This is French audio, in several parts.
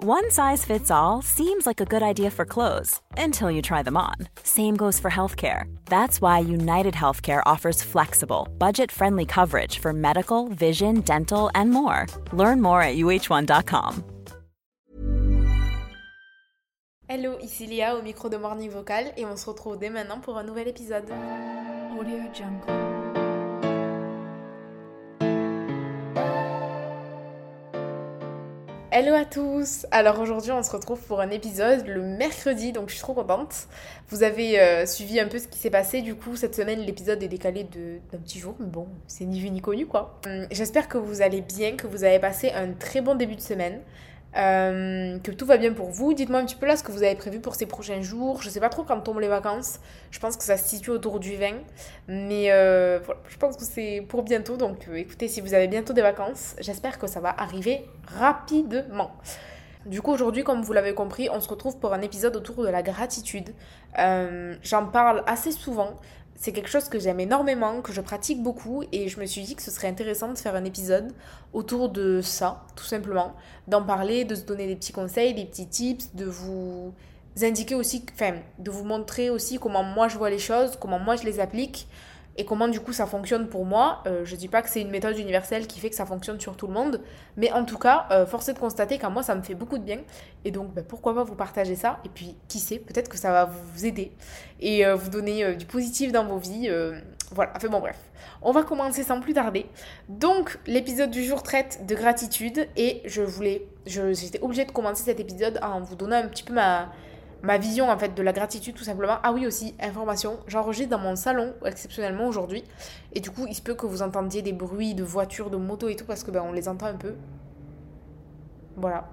One size fits all seems like a good idea for clothes until you try them on. Same goes for healthcare. That's why United Healthcare offers flexible, budget friendly coverage for medical, vision, dental, and more. Learn more at uh1.com. Hello, ici Léa au micro de Morning Vocal et on se retrouve dès maintenant pour un nouvel épisode. Audio Jungle. Hello à tous Alors aujourd'hui on se retrouve pour un épisode le mercredi, donc je suis trop contente. Vous avez euh, suivi un peu ce qui s'est passé, du coup cette semaine l'épisode est décalé d'un petit jour, mais bon, c'est ni vu ni connu quoi. Hum, j'espère que vous allez bien, que vous avez passé un très bon début de semaine. Euh, que tout va bien pour vous. Dites-moi un petit peu là ce que vous avez prévu pour ces prochains jours. Je sais pas trop quand tombent les vacances. Je pense que ça se situe autour du 20. Mais euh, je pense que c'est pour bientôt. Donc euh, écoutez, si vous avez bientôt des vacances, j'espère que ça va arriver rapidement. Du coup, aujourd'hui, comme vous l'avez compris, on se retrouve pour un épisode autour de la gratitude. J'en parle assez souvent c'est quelque chose que j'aime énormément, que je pratique beaucoup et je me suis dit que ce serait intéressant de faire un épisode autour de ça, tout simplement, d'en parler, de se donner des petits conseils, des petits tips, de vous indiquer aussi, enfin, de vous montrer aussi comment moi je vois les choses, comment moi je les applique, et comment du coup ça fonctionne pour moi. Euh, je dis pas que c'est une méthode universelle qui fait que ça fonctionne sur tout le monde, mais en tout cas, euh, force est de constater qu'à moi ça me fait beaucoup de bien. Et donc bah, pourquoi pas vous partager ça Et puis qui sait, peut-être que ça va vous aider et euh, vous donner du positif dans vos vies. voilà, enfin bon bref. On va commencer sans plus tarder. Donc l'épisode du jour traite de gratitude et je voulais, j'étais obligée de commencer cet épisode en vous donnant un petit peu ma ma vision en fait de la gratitude tout simplement. Ah oui aussi, information, j'enregistre dans mon salon exceptionnellement aujourd'hui et du coup il se peut que vous entendiez des bruits de voitures, de motos et tout parce que ben on les entend un peu. Voilà.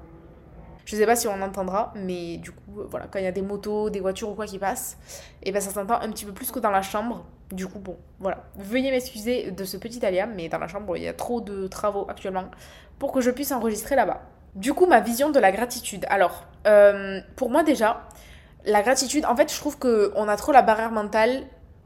Je sais pas si on entendra, mais du coup, euh, voilà, quand il y a des motos, des voitures ou quoi qui passent, et ben ça s'entend un petit peu plus que dans la chambre. Du coup, bon, voilà. Veuillez m'excuser de ce petit aléa, mais dans la chambre, il y a trop de travaux actuellement pour que je puisse enregistrer là-bas. Du coup, ma vision de la gratitude. Alors, euh, pour moi déjà, la gratitude, en fait, je trouve qu'on a trop la barrière mentale.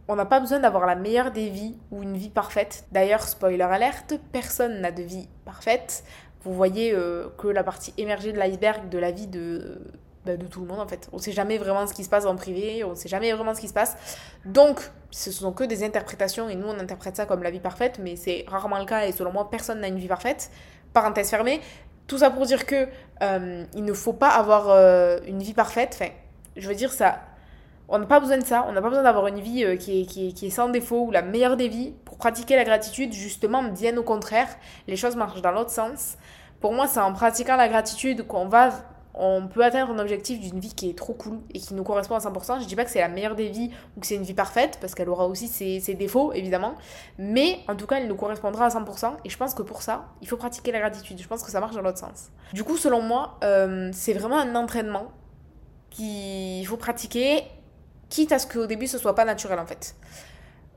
On n'a pas besoin d'avoir la meilleure des vies ou une vie parfaite. D'ailleurs, spoiler alerte, personne n'a de vie parfaite. Vous voyez euh, que la partie émergée de l'iceberg de la vie de, bah, de tout le monde en fait. On sait jamais vraiment ce qui se passe en privé, on sait jamais vraiment ce qui se passe. Donc, ce sont que des interprétations et nous on interprète ça comme la vie parfaite, mais c'est rarement le cas et selon moi personne n'a une vie parfaite. Parenthèse fermée. Tout ça pour dire que euh, il ne faut pas avoir euh, une vie parfaite. Enfin, je veux dire ça. On n'a pas besoin de ça. On n'a pas besoin d'avoir une vie euh, qui, est, qui, qui, est, sans défaut ou la meilleure des vies. Pour pratiquer la gratitude, justement, bien au contraire, les choses marchent dans l'autre sens. Pour moi, c'est en pratiquant la gratitude qu'on va on peut atteindre un objectif d'une vie qui est trop cool et qui nous correspond à 100%. Je dis pas que c'est la meilleure des vies ou que c'est une vie parfaite, parce qu'elle aura aussi ses, défauts, évidemment. Mais en tout cas, elle nous correspondra à 100%. Et je pense que pour ça, il faut pratiquer la gratitude. Je pense que ça marche dans l'autre sens. Du coup, selon moi, euh, c'est vraiment un entraînement qu'il faut pratiquer, quitte à ce qu'au début, ce soit pas naturel, en fait.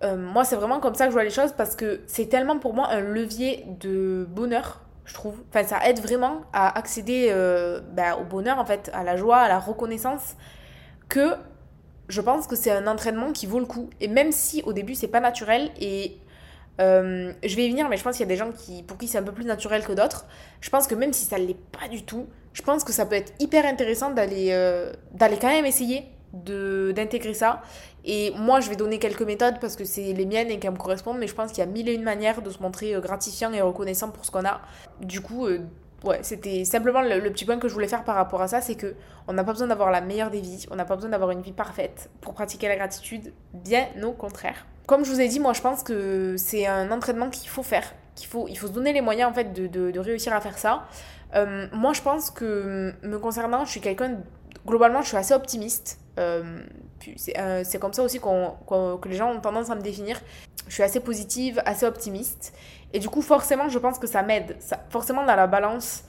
Euh, moi, c'est vraiment comme ça que je vois les choses, parce que c'est tellement pour moi un levier de bonheur je trouve. Enfin, ça aide vraiment à accéder euh, bah, au bonheur, en fait, à la joie, à la reconnaissance, que je pense que c'est un entraînement qui vaut le coup. Et même si au début, c'est pas naturel, et euh, je vais y venir, mais je pense qu'il y a des gens qui, pour qui c'est un peu plus naturel que d'autres. Je pense que même si ça l'est pas du tout, je pense que ça peut être hyper intéressant d'aller euh, d'aller quand même essayer d'intégrer ça. Et moi, je vais donner quelques méthodes parce que c'est les miennes et qu'elles me correspondent, mais je pense qu'il y a mille et une manières de se montrer euh, gratifiant et reconnaissant pour ce qu'on a. Du coup, euh, ouais, c'était simplement le, petit point que je voulais faire par rapport à ça, c'est que on n'a pas besoin d'avoir la meilleure des vies, on n'a pas besoin d'avoir une vie parfaite pour pratiquer la gratitude, bien au contraire. Comme je vous ai dit, moi je pense que c'est un entraînement qu'il faut faire, qu'il faut, il faut se donner les moyens en fait de, réussir à faire ça. Euh, moi je pense que me concernant, je suis quelqu'un, globalement je suis assez optimiste. C'est euh, c'est comme ça aussi que les gens ont tendance à me définir. Je suis assez positive, assez optimiste. Et du coup, forcément, je pense que ça m'aide. Forcément, dans la balance,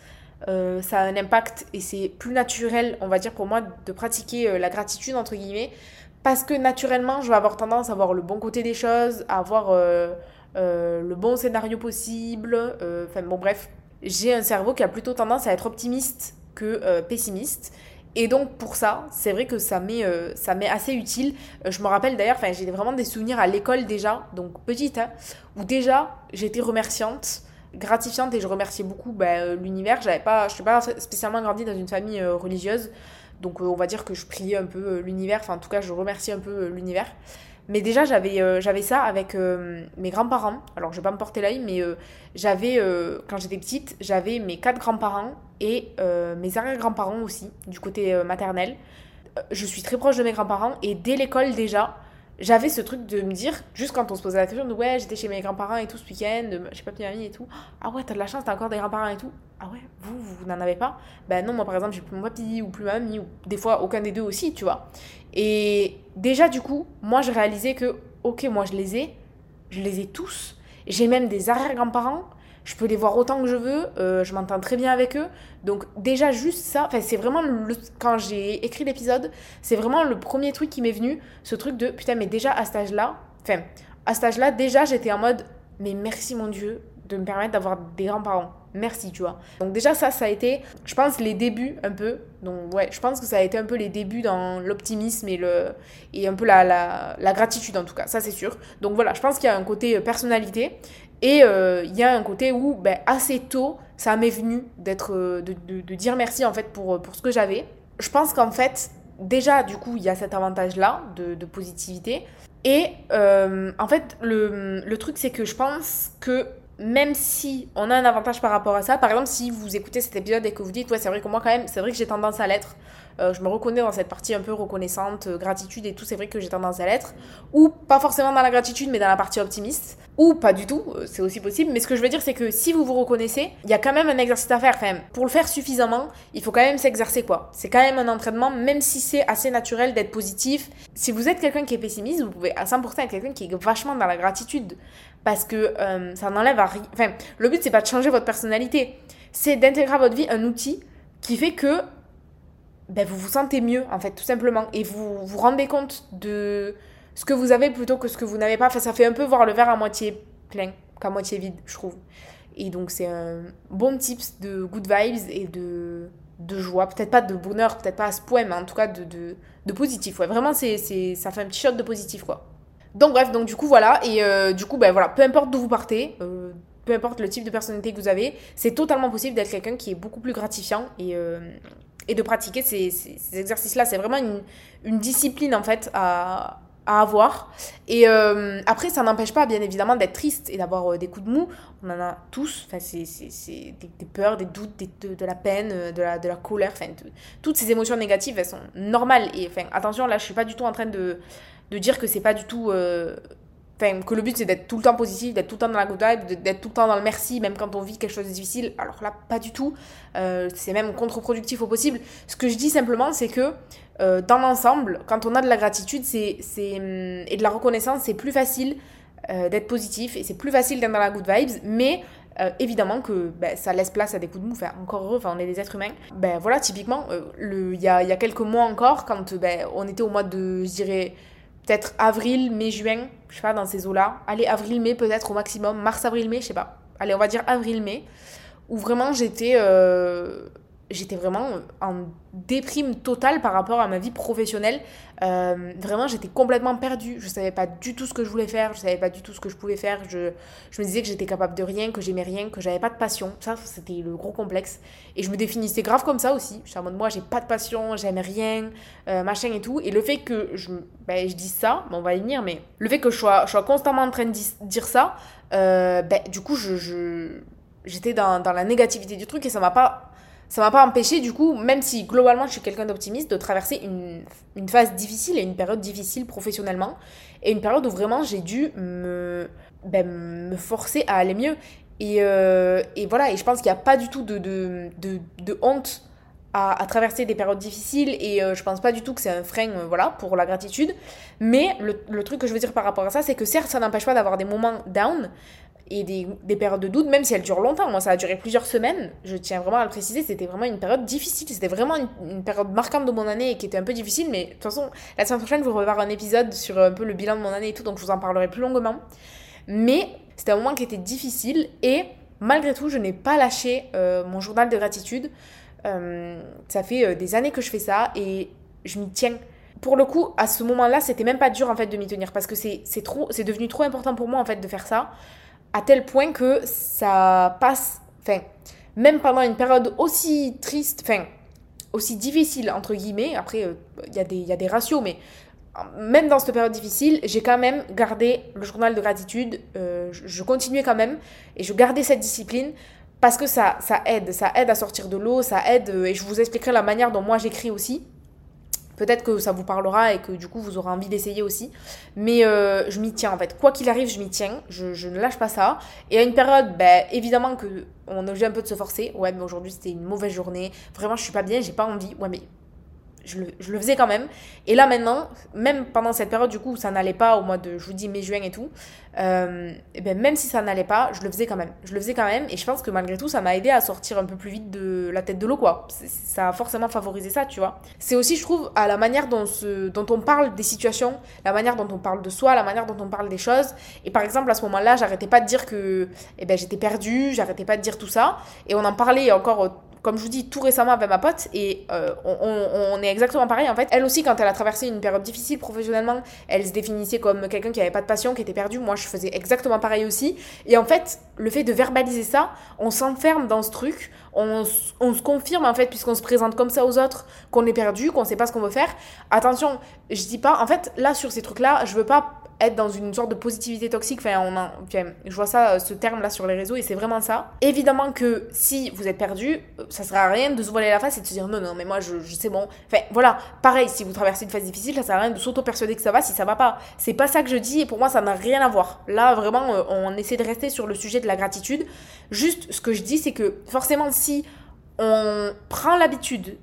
euh, ça a un impact et c'est plus naturel, on va dire, pour moi, de pratiquer euh, la gratitude, entre guillemets, parce que naturellement, je vais avoir tendance à voir le bon côté des choses, à euh, le bon scénario possible. Enfin, bon, bref, j'ai un cerveau qui a plutôt tendance à être optimiste que pessimiste. Et donc pour ça, c'est vrai que ça m'est euh, ça assez utile. Euh, je me rappelle d'ailleurs, j'ai vraiment des souvenirs à l'école déjà, donc petite, hein, où déjà j'étais remerciante, gratifiante et je remerciais beaucoup bah, euh, l'univers. J'avais pas, je suis pas spécialement grandi dans une famille religieuse, donc on va dire que je priais un peu l'univers. Enfin en tout cas, je remerciais un peu l'univers. Mais déjà j'avais euh, ça avec euh, mes grands-parents. Alors je vais pas me porter l'œil, mais euh, j'avais quand j'étais petite, j'avais mes quatre grands-parents et mes arrière-grands-parents aussi du côté maternel je suis très proche de mes grands-parents et dès l'école déjà, j'avais ce truc de me dire, juste quand on se posait la question de ouais, j'étais chez mes grands-parents et tout ce week-end, chez papy et mamie et tout. Ah ouais, t'as de la chance, t'as encore des grands-parents et tout. Ah ouais, vous, vous n'en avez pas? Ben non, moi par exemple, j'ai plus mon papy ou plus ma mamie ou des fois aucun des deux aussi, tu vois. Et déjà, du coup, moi je réalisais que, ok, moi je les ai, je les ai tous. J'ai même des arrière-grands-parents. Je peux les voir autant que je veux. euh, je m'entends très bien avec eux. Donc déjà juste ça, c'est vraiment le, quand j'ai écrit l'épisode, c'est vraiment le premier truc qui m'est venu, ce truc de putain mais déjà à cet âge-là, enfin à cet âge-là déjà j'étais en mode mais merci mon dieu de me permettre d'avoir des grands-parents. Merci, tu vois. Donc déjà ça, ça a été, je pense, les débuts un peu. Donc ouais, je pense que ça a été un peu les débuts dans l'optimisme et, le, et un peu la, la, gratitude en tout cas, ça c'est sûr. Donc voilà, je pense qu'il y a un côté personnalité et euh, il y a un côté où ben, assez tôt, ça m'est venu d'être, euh, de, de, dire merci en fait pour, pour ce que j'avais. Je pense qu'en fait, déjà du coup, il y a cet avantage-là de, de positivité. Et euh, en fait, le, le truc c'est que je pense que même si on a un avantage par rapport à ça, par exemple, si vous écoutez cet épisode et que vous dites, ouais, c'est vrai que moi, quand même, c'est vrai que j'ai tendance à l'être, euh, je me reconnais dans cette partie un peu reconnaissante, euh, gratitude et tout, c'est vrai que j'ai tendance à l'être, ou pas forcément dans la gratitude, mais dans la partie optimiste, ou pas du tout, euh, c'est aussi possible, mais ce que je veux dire, c'est que si vous vous reconnaissez, il y a quand même un exercice à faire, enfin, pour le faire suffisamment, il faut quand même s'exercer, quoi. C'est quand même un entraînement, même si c'est assez naturel d'être positif. Si vous êtes quelqu'un qui est pessimiste, vous pouvez à 100% être quelqu'un qui est vachement dans la gratitude parce que euh, ça n'enlève à rien. Enfin, le but c'est pas de changer votre personnalité, c'est d'intégrer à votre vie un outil qui fait que ben, vous vous sentez mieux en fait, tout simplement, et vous vous rendez compte de ce que vous avez plutôt que ce que vous n'avez pas. Enfin, ça fait un peu voir le verre à moitié plein qu'à moitié vide, je trouve. Et donc c'est un bon tips de good vibes et de de joie, peut-être pas de bonheur, peut-être pas à ce point, mais en tout cas de, de, de positif. Ouais, vraiment, c'est, c'est, ça fait un petit shot de positif, quoi. Donc bref, donc du coup voilà, et euh, du coup ben voilà, peu importe d'où vous partez, euh, peu importe le type de personnalité que vous avez, c'est totalement possible d'être quelqu'un qui est beaucoup plus gratifiant et, euh, et de pratiquer ces, ces, ces exercices-là. C'est vraiment une, discipline en fait à, avoir. Et euh, après, ça n'empêche pas bien évidemment d'être triste et d'avoir euh, des coups de mou. On en a tous, enfin, c'est, des, peurs, des doutes, de, la peine, euh, de la, colère, enfin, toutes ces émotions négatives, elles sont normales. Et enfin, attention, là, je suis pas du tout en train de de dire que c'est pas du tout. Enfin, que le but c'est d'être tout le temps positif, d'être tout le temps dans la good vibe, d'être tout le temps dans le merci, même quand on vit quelque chose de difficile. Alors là, pas du tout. Euh, c'est même contre-productif au possible. Ce que je dis simplement, c'est que euh, dans l'ensemble, quand on a de la gratitude c'est, hum, et de la reconnaissance, c'est plus facile euh, d'être positif et c'est plus facile d'être dans la good vibes, mais évidemment que ben, ça laisse place à des coups de mou, enfin, encore heureux, enfin, on est des êtres humains. Ben voilà, typiquement, il y, a, y a quelques mois encore, quand ben, on était au mois de, je dirais, peut-être avril, mai, juin, je sais pas, dans ces eaux-là. Allez, avril, mai peut-être au maximum, mars, avril, mai, je sais pas. Allez, on va dire avril, mai, où vraiment j'étais euh, j'étais vraiment en déprime totale par rapport à ma vie professionnelle. Euh, vraiment, j'étais complètement perdue. Je savais pas du tout ce que je voulais faire, je savais pas du tout ce que je pouvais faire. Je, je me disais que j'étais capable de rien, que j'aimais rien, que j'avais pas de passion. Ça, c'était le gros complexe. Et je me définissais grave comme ça aussi. J'étais en mode, moi, j'ai pas de passion, j'aime rien, euh, machin et tout. Et le fait que je, ben, je dise ça, bon, on va y venir, mais le fait que je sois, je sois constamment en train de dis- dire ça, euh, ben, du coup, je, j'étais dans, dans la négativité du truc et ça m'a pas ça m'a pas empêché, du coup, même si globalement je suis quelqu'un d'optimiste, de traverser une, une, phase difficile et une période difficile professionnellement. Et une période où vraiment j'ai dû me, ben, me forcer à aller mieux. Et, euh, et voilà, et je pense qu'il n'y a pas du tout de, de, de, honte à, à, traverser des périodes difficiles. Et euh, je pense pas du tout que c'est un frein euh, voilà, pour la gratitude. Mais le, le, truc que je veux dire par rapport à ça, c'est que certes, ça n'empêche pas d'avoir des moments down, et des, des, périodes de doute, même si elles durent longtemps. Moi, ça a duré plusieurs semaines. Je tiens vraiment à le préciser, c'était vraiment une période difficile. C'était vraiment une, période marquante de mon année et qui était un peu difficile. Mais de toute façon, la semaine prochaine, vous revoir un épisode sur un peu le bilan de mon année et tout, donc je vous en parlerai plus longuement. Mais c'était un moment qui était difficile et malgré tout, je n'ai pas lâché euh, mon journal de gratitude. Euh, ça fait euh, des années que je fais ça et je m'y tiens pour le coup, à ce moment-là, c'était même pas dur en fait de m'y tenir parce que c'est trop, c'est devenu trop important pour moi en fait de faire ça à tel point que ça passe, enfin, même pendant une période aussi triste, enfin, aussi difficile, entre guillemets, après, il euh, y, y, a des ratios, mais même dans cette période difficile, j'ai quand même gardé le journal de gratitude, euh, je, continuais quand même, et je gardais cette discipline, parce que ça, ça aide, ça aide à sortir de l'eau, ça aide, euh, et je vous expliquerai la manière dont moi j'écris aussi. Peut-être que ça vous parlera et que du coup vous aurez envie d'essayer aussi. Mais euh, je m'y tiens en fait. Quoi qu'il arrive, je m'y tiens. Je, ne lâche pas ça. Et à une période, ben, évidemment que on est obligé un peu de se forcer. Ouais, mais aujourd'hui c'était une mauvaise journée. Vraiment, je suis pas bien, j'ai pas envie. Ouais, mais je le, faisais quand même. Et là maintenant, même pendant cette période du coup où ça n'allait pas au mois de, je vous dis, mai-juin et tout, euh, et ben même si ça n'allait pas, je le faisais quand même. Je le faisais quand même et je pense que malgré tout, ça m'a aidé à sortir un peu plus vite de la tête de l'eau quoi. Ça a forcément favorisé ça, tu vois. C'est aussi, je trouve, à la manière dont on parle des situations, la manière dont on parle de soi, la manière dont on parle des choses. Et par exemple, à ce moment-là, j'arrêtais pas de dire que eh ben, j'étais perdue, j'arrêtais pas de dire tout ça. Et on en parlait encore comme je vous dis, tout récemment avec ma pote, et euh, on, on, est exactement pareil en fait. Elle aussi, quand elle a traversé une période difficile professionnellement, elle se définissait comme quelqu'un qui avait pas de passion, qui était perdu. Moi, je faisais exactement pareil aussi. Et en fait, le fait de verbaliser ça, on s'enferme dans ce truc, on, on, se confirme en fait, puisqu'on se présente comme ça aux autres, qu'on est perdu, qu'on sait pas ce qu'on veut faire. Attention, je dis pas, en fait, là sur ces trucs-là, je veux pas être dans une sorte de positivité toxique. Enfin, je vois ça, ce terme-là sur les réseaux et c'est vraiment ça. Évidemment que si vous êtes perdu, ça sert à rien de se voiler la face et de se dire non, non, mais moi je, je sais bon. Enfin, voilà, pareil, si vous traversez une phase difficile, ça sert à rien de s'auto-persuader que ça va si ça va pas. C'est pas ça que je dis et pour moi ça n'a rien à voir. Là, vraiment, euh, on essaie de rester sur le sujet de la gratitude. Juste, ce que je dis, c'est que forcément, si on prend l'habitude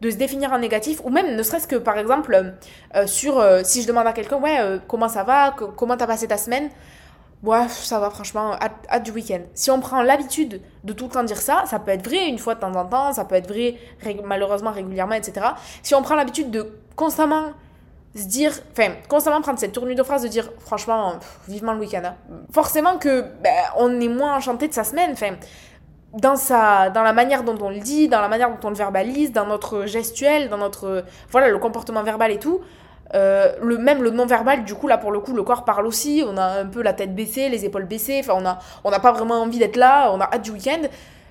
de se définir en négatif, ou même ne serait-ce que par exemple euh, sur euh, si je demande à quelqu'un ouais euh, comment ça va, comment t'as passé ta semaine, ouais ça va franchement, hâte, du week-end. Si on prend l'habitude de tout le temps dire ça, ça peut être vrai une fois de temps en temps, ça peut être vrai malheureusement régulièrement, etc. Si on prend l'habitude de constamment se dire, enfin, constamment prendre cette tournure de phrase de dire, franchement, vivement le week-end, hein. forcément que ben, on est moins enchanté de sa semaine, enfin, dans, sa, dans la manière dont on le dit, dans la manière dont on le verbalise, dans notre gestuel, dans notre. Voilà, le comportement verbal et tout. Euh, le, même le non-verbal, du coup, là, pour le coup, le corps parle aussi. On a un peu la tête baissée, les épaules baissées. Enfin, on n'a on pas vraiment envie d'être là. On a hâte du week-end.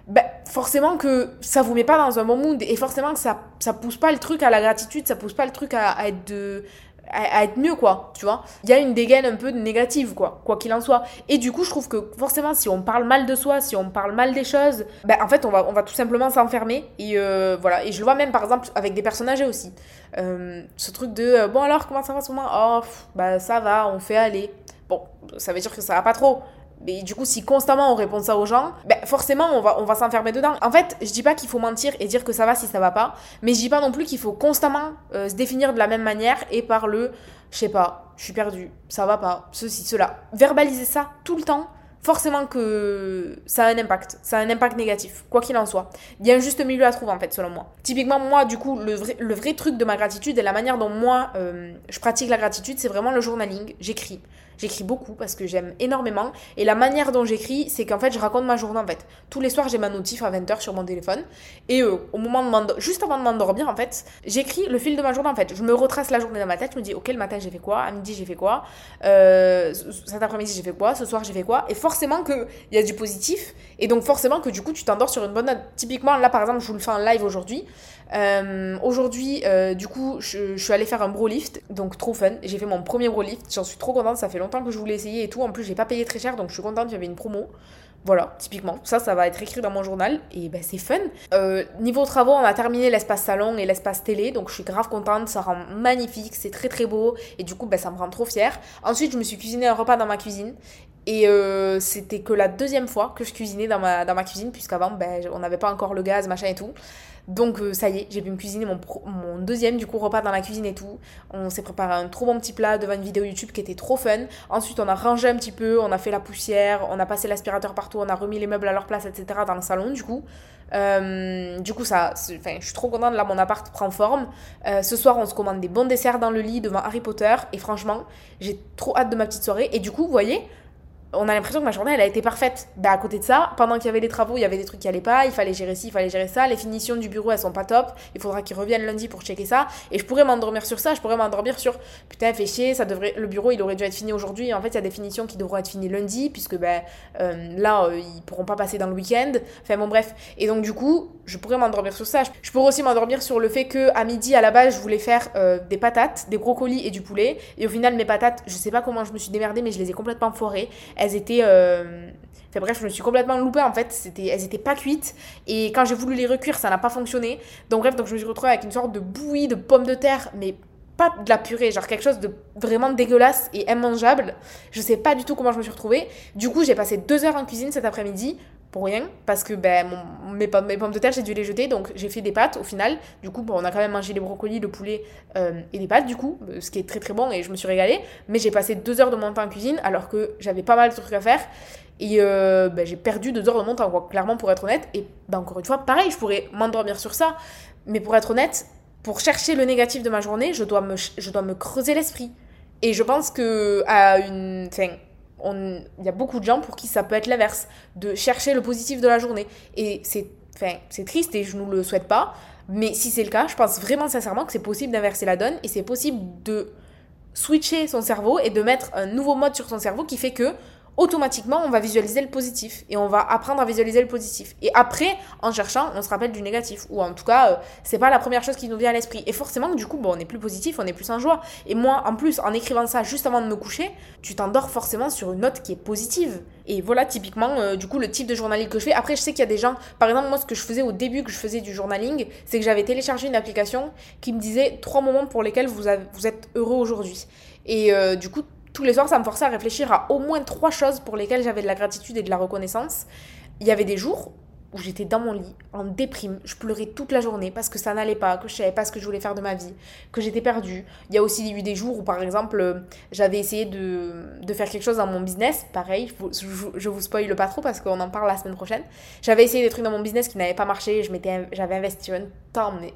Ben, forcément que ça vous met pas dans un bon mood. Et forcément que ça, ça pousse pas le truc à la gratitude. Ça pousse pas le truc à, à être de à, être mieux quoi tu vois. Il y a une dégaine un peu négative quoi quoi qu'il en soit. Et du coup je trouve que forcément si on parle mal de soi si on parle mal des choses ben en fait on va on va tout simplement s'enfermer. Et euh, voilà. Et je le vois même par exemple avec des personnes âgées aussi. Euh, ce truc de euh, bon alors comment ça va ce moment? Oh bah ça va on fait aller. Bon ça veut dire que ça va pas trop mais du coup, si constamment on répond ça aux gens, ben forcément on va, on va s'enfermer dedans. En fait, je dis pas qu'il faut mentir et dire que ça va si ça va pas, mais je dis pas non plus qu'il faut constamment euh, se définir de la même manière et par le, je sais pas, je suis perdu, ça va pas, ceci, cela. Verbaliser ça tout le temps, forcément que ça a un impact, ça a un impact négatif, quoi qu'il en soit. Il y a un juste milieu à trouver en fait, selon moi. Typiquement, moi, du coup, le vrai, le vrai truc de ma gratitude et la manière dont moi euh, je pratique la gratitude, c'est vraiment le journaling. J'écris. J'écris beaucoup parce que j'aime énormément. Et la manière dont j'écris, c'est qu'en fait, je raconte ma journée en fait. Tous les soirs, j'ai ma notif à 20h sur mon téléphone. Et euh, au moment de juste avant de m'endormir, en fait, j'écris le fil de ma journée en fait. Je me retrace la journée dans ma tête. Je me dis, ok, le matin, j'ai fait quoi? À midi, j'ai fait quoi? Euh, Cet après-midi, j'ai fait quoi? Ce soir, j'ai fait quoi? Et forcément qu'il y a du positif. Et donc, forcément que du coup, tu t'endors sur une bonne note. Typiquement, là, par exemple, je vous le fais en live aujourd'hui. Euh, Aujourd'hui, euh, du coup, je, suis allée faire un bro lift, donc trop fun. J'ai fait mon premier bro lift, j'en suis trop contente, ça fait longtemps que je voulais essayer et tout. En plus, j'ai pas payé très cher, donc je suis contente, il y avait une promo. Voilà, typiquement. Ça, ça va être écrit dans mon journal et ben, c'est fun. Euh, niveau travaux, on a terminé l'espace salon et l'espace télé, donc je suis grave contente. Ça rend magnifique, c'est très très beau et du coup, ben, ça me rend trop fière. Ensuite, je me suis cuisiné un repas dans ma cuisine et c'était que la deuxième fois que je cuisinais dans ma, dans ma cuisine, puisqu'avant, ben, on n'avait pas encore le gaz, machin et tout. Donc euh, ça y est, j'ai pu me cuisiner mon, mon, deuxième du coup repas dans la cuisine et tout. On s'est préparé un trop bon petit plat devant une vidéo YouTube qui était trop fun. Ensuite on a rangé un petit peu, on a fait la poussière, on a passé l'aspirateur partout, on a remis les meubles à leur place, etc. dans le salon du coup. Euh, du coup ça, enfin je suis trop contente là mon appart prend forme. Euh, ce soir on se commande des bons desserts dans le lit devant Harry Potter et franchement j'ai trop hâte de ma petite soirée. Et du coup vous voyez on a l'impression que ma journée elle a été parfaite. Bah à côté de ça, pendant qu'il y avait les travaux, il y avait des trucs qui allaient pas, il fallait gérer ci, il fallait gérer ça, les finitions du bureau elles sont pas top, il faudra qu'ils reviennent lundi pour checker ça et je pourrais m'endormir sur ça, je pourrais m'endormir sur putain fait chier, ça devrait le bureau il aurait dû être fini aujourd'hui en fait il y a des finitions qui devront être finies lundi puisque ben là euh, ils pourront pas passer dans le week-end. Enfin bon bref, et donc du coup, je pourrais m'endormir sur ça. Je pourrais aussi m'endormir sur le fait que à midi à la base, je voulais faire euh, des patates, des brocolis et du poulet et au final mes patates, je sais pas comment je me suis démerdée mais je les ai complètement foirées. Étaient euh, Enfin bref, je me suis complètement loupée en fait, c'était, elles étaient pas cuites et quand j'ai voulu les recuire, ça n'a pas fonctionné. Donc bref, donc je me suis retrouvée avec une sorte de bouillie de pommes de terre, mais pas de la purée, genre quelque chose de vraiment dégueulasse et immangeable. Je sais pas du tout comment je me suis retrouvée. Du coup, j'ai passé deux heures en cuisine cet après-midi pour rien parce que ben, mes, pommes, mes, pommes de terre, j'ai dû les jeter donc j'ai fait des pâtes au final. Du coup, on a quand même mangé les brocolis, le poulet euh, et les pâtes du coup, ce qui est très très bon et je me suis régalée. Mais j'ai passé deux heures de mon temps en cuisine alors que j'avais pas mal de trucs à faire. Et euh, ben, j'ai perdu deux heures de mon temps, quoi, clairement, pour être honnête. Et ben, encore une fois, pareil, je pourrais m'endormir sur ça. Mais pour être honnête, pour chercher le négatif de ma journée, je dois me, je dois me creuser l'esprit. Et je pense que à une. Enfin, il y a beaucoup de gens pour qui ça peut être l'inverse, de chercher le positif de la journée. Et c'est enfin, triste et je ne le souhaite pas. Mais si c'est le cas, je pense vraiment sincèrement que c'est possible d'inverser la donne et c'est possible de switcher son cerveau et de mettre un nouveau mode sur son cerveau qui fait que automatiquement, on va visualiser le positif et on va apprendre à visualiser le positif. Et après, en cherchant, on se rappelle du négatif. Ou en tout cas, euh, c'est pas la première chose qui nous vient à l'esprit. Et forcément, du coup, bon, on est plus positif, on est plus en joie. Et moi, en plus, en écrivant ça juste avant de me coucher, tu t'endors forcément sur une note qui est positive. Et voilà, typiquement, euh, du coup, le type de journaling que je fais. Après, je sais qu'il y a des gens, par exemple, moi, ce que je faisais au début que je faisais du journaling, c'est que j'avais téléchargé une application qui me disait trois moments pour lesquels vous, êtes heureux aujourd'hui. Et euh, du coup, tous les soirs, ça me forçait à réfléchir à au moins trois choses pour lesquelles j'avais de la gratitude et de la reconnaissance. Il y avait des jours où j'étais dans mon lit, en déprime, je pleurais toute la journée parce que ça n'allait pas, que je savais pas ce que je voulais faire de ma vie, que j'étais perdue. Il y a aussi eu des jours où, par exemple, j'avais essayé de, faire quelque chose dans mon business, pareil, je vous, vous spoil pas trop parce qu'on en parle la semaine prochaine. J'avais essayé des trucs dans mon business qui n'avaient pas marché, j'avais investi un temps, mais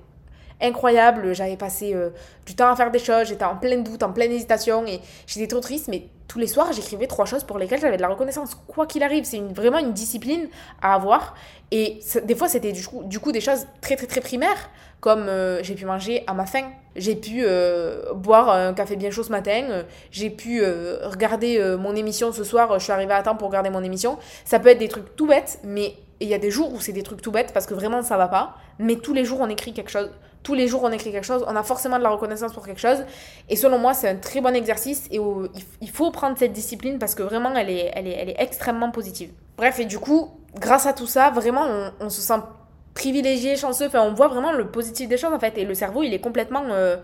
incroyable. J'avais passé euh, du temps à faire des choses, j'étais en plein doute, en pleine hésitation et j'étais trop triste. Mais tous les soirs, j'écrivais trois choses pour lesquelles j'avais de la reconnaissance, quoi qu'il arrive. C'est vraiment une discipline à avoir. Et des fois, c'était du coup, du coup des choses très très très primaires, comme euh, j'ai pu manger à ma faim, j'ai pu euh, boire un café bien chaud ce matin, j'ai pu regarder mon émission ce soir, je suis arrivée à temps pour regarder mon émission. Ça peut être des trucs tout bêtes, mais il y a des jours où c'est des trucs tout bêtes parce que vraiment ça va pas, mais tous les jours on écrit quelque chose tous les jours on écrit quelque chose, on a forcément de la reconnaissance pour quelque chose. Et selon moi, c'est un très bon exercice et il faut prendre cette discipline parce que vraiment, elle est, elle est, elle est extrêmement positive. Bref, et du coup, grâce à tout ça, vraiment, on, se sent privilégié, chanceux, enfin, on voit vraiment le positif des choses en fait. Et le cerveau, il est complètement euh,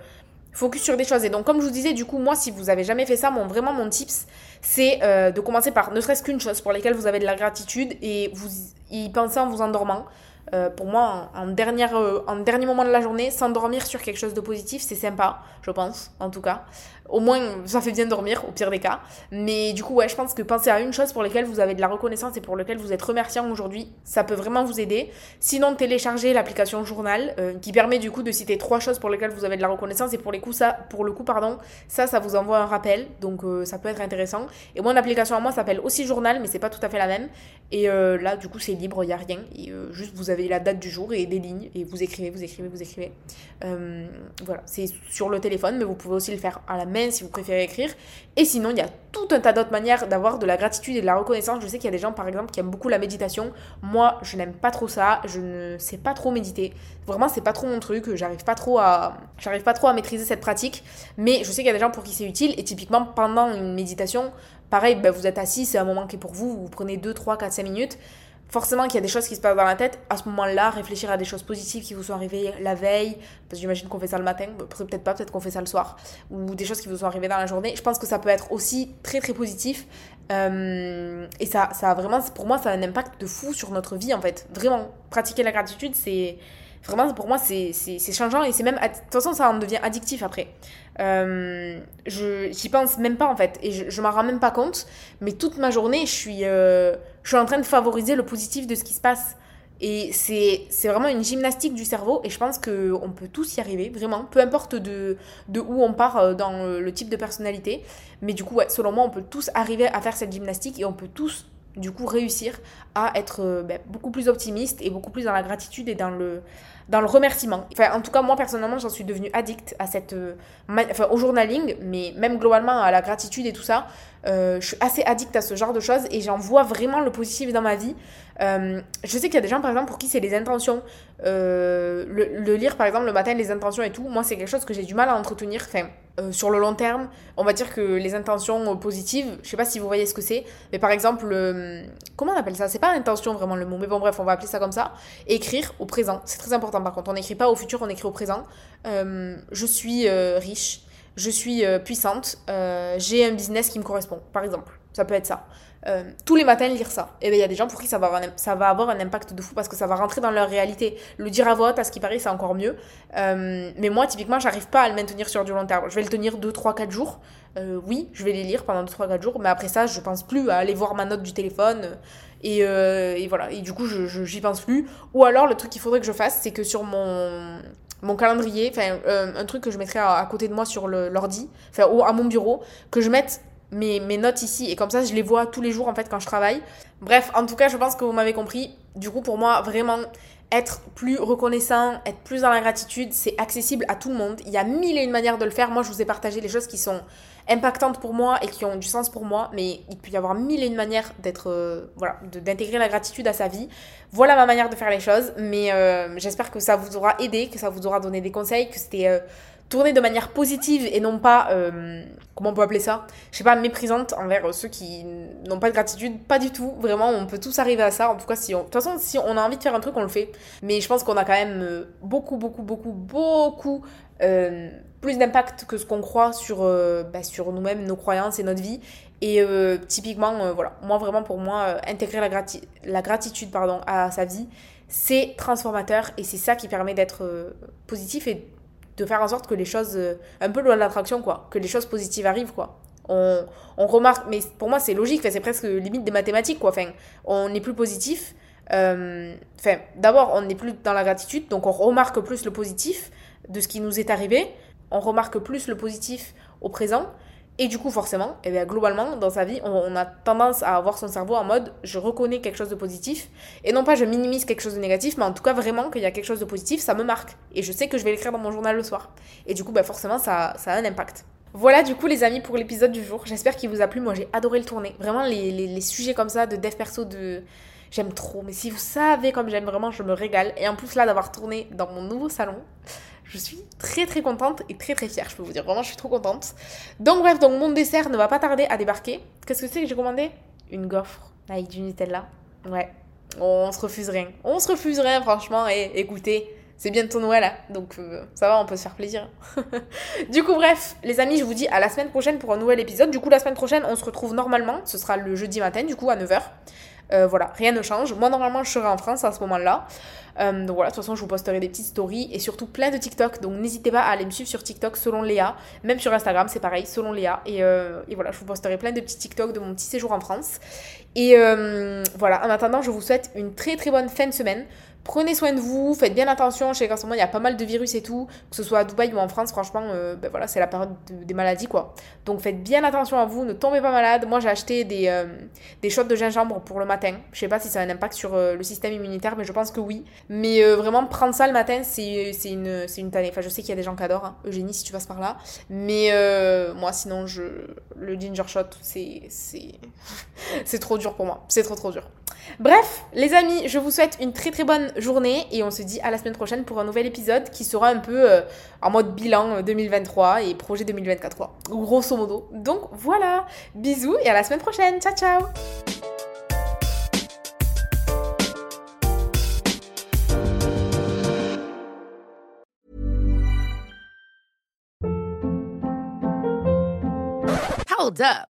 focus sur des choses. Et donc, comme je vous disais, du coup, moi, si vous avez jamais fait ça, mon, vraiment, mon tips, c'est euh, de commencer par ne serait-ce qu'une chose pour laquelle vous avez de la gratitude et vous y pensez en vous endormant. Euh, pour moi, en, euh, en dernier moment de la journée, s'endormir sur quelque chose de positif, c'est sympa, je pense, en tout cas. Au moins, ça fait bien dormir, au pire des cas. Mais du coup, ouais, je pense que penser à une chose pour laquelle vous avez de la reconnaissance et pour laquelle vous êtes remerciant aujourd'hui, ça peut vraiment vous aider. Sinon, téléchargez l'application Journal, euh, qui permet du coup de citer trois choses pour lesquelles vous avez de la reconnaissance. Et pour, les coups, ça, pour le coup, pardon, ça, ça vous envoie un rappel. Donc, ça peut être intéressant. Et moi, l'application à moi s'appelle aussi Journal, mais c'est pas tout à fait la même. Et là, du coup, c'est libre, il n'y a rien. Et juste, vous avez la date du jour et des lignes et vous écrivez, vous écrivez, vous écrivez. Euh, voilà, c'est sur le téléphone, mais vous pouvez aussi le faire à la main si vous préférez écrire. Et sinon, il y a tout un tas d'autres manières d'avoir de la gratitude et de la reconnaissance. Je sais qu'il y a des gens, par exemple, qui aiment beaucoup la méditation. Moi, je n'aime pas trop ça. Je ne sais pas trop méditer. Vraiment, c'est pas trop mon truc. J'arrive pas trop à, j'arrive pas trop à maîtriser cette pratique. Mais je sais qu'il y a des gens pour qui c'est utile. Et typiquement, pendant une méditation, pareil, ben, vous êtes assis, c'est un moment qui est pour vous, vous prenez 2, 3, 4, 5 minutes. Forcément qu'il y a des choses qui se passent dans la tête. À ce moment-là, réfléchir à des choses positives qui vous sont arrivées la veille, parce que j'imagine qu'on fait ça le matin, peut-être pas, peut-être qu'on fait ça le soir, ou des choses qui vous sont arrivées dans la journée. Je pense que ça peut être aussi très très positif. Euh, et ça, ça a vraiment, pour moi, ça a un impact de fou sur notre vie en fait. Vraiment, pratiquer la gratitude, c'est Vraiment, pour moi, c'est changeant et c'est même. De toute façon, ça en devient addictif après. Euh, je J'y pense même pas en fait et je, je m'en rends même pas compte. Mais toute ma journée, je suis, euh, je suis en train de favoriser le positif de ce qui se passe. Et c'est vraiment une gymnastique du cerveau et je pense qu'on peut tous y arriver, vraiment, peu importe de, de où on part euh, dans le type de personnalité. Mais du coup, ouais, selon moi, on peut tous arriver à faire cette gymnastique et on peut tous du coup réussir à être ben, beaucoup plus optimiste et beaucoup plus dans la gratitude et dans le, dans le remerciement. Enfin, en tout cas, moi personnellement, j'en suis devenue addict à cette, euh, enfin, au journaling, mais même globalement à la gratitude et tout ça. Euh, je suis assez addict à ce genre de choses et j'en vois vraiment le positif dans ma vie. Euh, je sais qu'il y a des gens, par exemple, pour qui c'est les intentions. le, lire, par exemple, le matin, les intentions et tout, moi, c'est quelque chose que j'ai du mal à entretenir. Euh, sur le long terme, on va dire que les intentions positives, je sais pas si vous voyez ce que c'est, mais par exemple, comment on appelle ça? C'est pas l'intention vraiment le mot, mais bon bref, on va appeler ça comme ça. Écrire au présent, c'est très important par contre. On n'écrit pas au futur, on écrit au présent. Euh, je suis euh, riche, je suis puissante, j'ai un business qui me correspond, par exemple. Ça peut être ça. Euh, tous les matins lire ça. Et bien il y a des gens pour qui ça va, avoir un, ça va avoir un impact de fou parce que ça va rentrer dans leur réalité. Le dire à voix haute, à ce qui paraît, c'est encore mieux. Euh, mais moi, typiquement, j'arrive pas à le maintenir sur du long terme. Je vais le tenir 2, 3, 4 jours. Euh, oui, je vais les lire pendant 2, 3, 4 jours. Mais après ça, je pense plus à aller voir ma note du téléphone. Et, et voilà. Et du coup, je, j'y pense plus. Ou alors, le truc qu'il faudrait que je fasse, c'est que sur mon mon calendrier, enfin un truc que je mettrais à, côté de moi sur l'ordi, enfin à mon bureau, que je mette mes, notes ici et comme ça je les vois tous les jours en fait quand je travaille. Bref, en tout cas, je pense que vous m'avez compris. Du coup, pour moi, vraiment être plus reconnaissant, être plus dans la gratitude, c'est accessible à tout le monde. Il y a mille et une manières de le faire. Moi, je vous ai partagé les choses qui sont impactantes pour moi et qui ont du sens pour moi, mais il peut y avoir mille et une manières d'être, euh, voilà, d'intégrer la gratitude à sa vie. Voilà ma manière de faire les choses, mais euh, j'espère que ça vous aura aidé, que ça vous aura donné des conseils, que c'était euh, tourner de manière positive et non pas, euh, comment on peut appeler ça Je sais pas, méprisante envers ceux qui n'ont pas de gratitude. Pas du tout, vraiment, on peut tous arriver à ça. En tout cas, si on... de toute façon, si on a envie de faire un truc, on le fait. Mais je pense qu'on a quand même euh, beaucoup, beaucoup, beaucoup, beaucoup euh, plus d'impact que ce qu'on croit sur, bah, sur nous-mêmes, nos croyances et notre vie. Et typiquement, voilà, moi vraiment pour moi, intégrer la, grati la gratitude pardon, à sa vie, c'est transformateur et c'est ça qui permet d'être positif et de faire en sorte que les choses, euh, un peu loin de l'attraction, quoi, que les choses positives arrivent, quoi. On, on remarque, mais pour moi c'est logique, c'est presque limite des mathématiques, quoi. Enfin, on est plus positif. Euh, d'abord, on n'est plus dans la gratitude, donc on remarque plus le positif de ce qui nous est arrivé. On remarque plus le positif au présent. Et du coup, forcément, eh globalement, dans sa vie, on, a tendance à avoir son cerveau en mode je reconnais quelque chose de positif. Et non pas je minimise quelque chose de négatif, mais en tout cas, vraiment, qu'il y a quelque chose de positif, ça me marque. Et je sais que je vais l'écrire dans mon journal le soir. Et du coup, ben, forcément, ça, ça a un impact. Voilà du coup les amis pour l'épisode du jour. J'espère qu'il vous a plu. Moi j'ai adoré le tourner. Vraiment les, les, les sujets comme ça de dev perso de... J'aime trop. Mais si vous savez comme j'aime vraiment, je me régale. Et en plus là d'avoir tourné dans mon nouveau salon, je suis très très contente et très très fière, je peux vous dire. Vraiment, je suis trop contente. Donc bref, donc mon dessert ne va pas tarder à débarquer. Qu'est-ce que c'est que j'ai commandé? Une gaufre avec du Nutella. Ouais, on se refuse rien. On se refuse rien, franchement. Et écoutez, c'est bientôt Noël, hein. donc euh, ça va, on peut se faire plaisir. du coup, bref, les amis, je vous dis à la semaine prochaine pour un nouvel épisode. Du coup, la semaine prochaine, on se retrouve normalement. Ce sera le jeudi matin, du coup, à 9h. Euh, voilà, rien ne change. Moi, normalement, je serai en France à ce moment-là. Euh, donc voilà, de toute façon, je vous posterai des petites stories et surtout plein de TikTok. Donc n'hésitez pas à aller me suivre sur TikTok selon Léa. Même sur Instagram, c'est pareil, selon Léa. Et, euh, et, voilà, je vous posterai plein de petits TikTok de mon petit séjour en France. Et voilà, en attendant, je vous souhaite une très très bonne fin de semaine. Prenez soin de vous, faites bien attention. Je sais qu'en ce moment, il y a pas mal de virus et tout, que ce soit à Dubaï ou en France, franchement, euh, ben voilà, c'est la période des maladies, quoi. Donc faites bien attention à vous, ne tombez pas malade. Moi, j'ai acheté des, euh, des shots de gingembre pour le matin. Je sais pas si ça a un impact sur euh, le système immunitaire, mais je pense que oui. Mais vraiment, prendre ça le matin, c'est une, une tannée. Enfin, je sais qu'il y a des gens qui adorent. Hein. Eugénie, si tu passes par là. Mais moi, sinon, je... le ginger shot, c'est trop dur pour moi. C'est trop, trop dur. Bref, les amis, je vous souhaite une très, très bonne journée. Et on se dit à la semaine prochaine pour un nouvel épisode qui sera un peu euh, en mode bilan 2023 et projet 2024, Grosso modo. Donc voilà. Bisous et à la semaine prochaine. Ciao, ciao. Hold up.